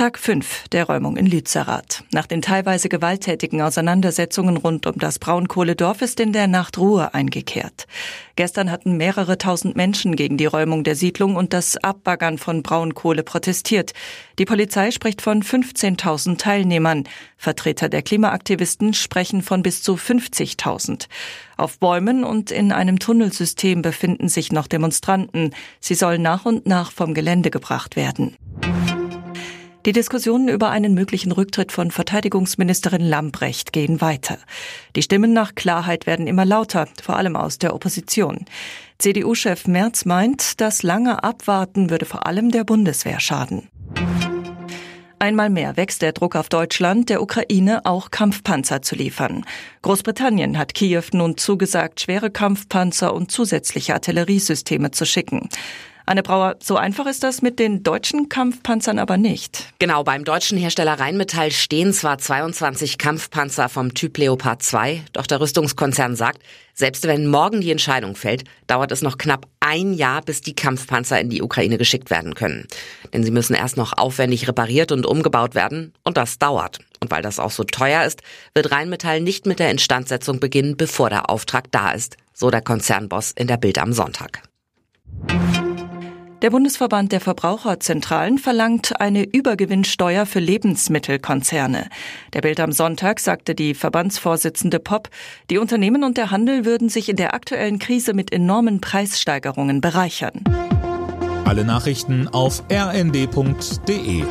Tag 5 der Räumung in Lützerath. Nach den teilweise gewalttätigen Auseinandersetzungen rund um das Braunkohledorf ist in der Nacht Ruhe eingekehrt. Gestern hatten mehrere tausend Menschen gegen die Räumung der Siedlung und das Abbaggern von Braunkohle protestiert. Die Polizei spricht von 15.000 Teilnehmern. Vertreter der Klimaaktivisten sprechen von bis zu 50.000. Auf Bäumen und in einem Tunnelsystem befinden sich noch Demonstranten. Sie sollen nach und nach vom Gelände gebracht werden. Die Diskussionen über einen möglichen Rücktritt von Verteidigungsministerin Lambrecht gehen weiter. Die Stimmen nach Klarheit werden immer lauter, vor allem aus der Opposition. CDU-Chef Merz meint, das lange Abwarten würde vor allem der Bundeswehr schaden. Einmal mehr wächst der Druck auf Deutschland, der Ukraine auch Kampfpanzer zu liefern. Großbritannien hat Kiew nun zugesagt, schwere Kampfpanzer und zusätzliche Artilleriesysteme zu schicken. Anne Brauer, so einfach ist das mit den deutschen Kampfpanzern aber nicht. Genau, beim deutschen Hersteller Rheinmetall stehen zwar 22 Kampfpanzer vom Typ Leopard 2, doch der Rüstungskonzern sagt, selbst wenn morgen die Entscheidung fällt, dauert es noch knapp ein Jahr, bis die Kampfpanzer in die Ukraine geschickt werden können. Denn sie müssen erst noch aufwendig repariert und umgebaut werden und das dauert. Und weil das auch so teuer ist, wird Rheinmetall nicht mit der Instandsetzung beginnen, bevor der Auftrag da ist, so der Konzernboss in der Bild am Sonntag. Der Bundesverband der Verbraucherzentralen verlangt eine Übergewinnsteuer für Lebensmittelkonzerne. Der Bild am Sonntag sagte die Verbandsvorsitzende Popp, die Unternehmen und der Handel würden sich in der aktuellen Krise mit enormen Preissteigerungen bereichern. Alle Nachrichten auf rnd.de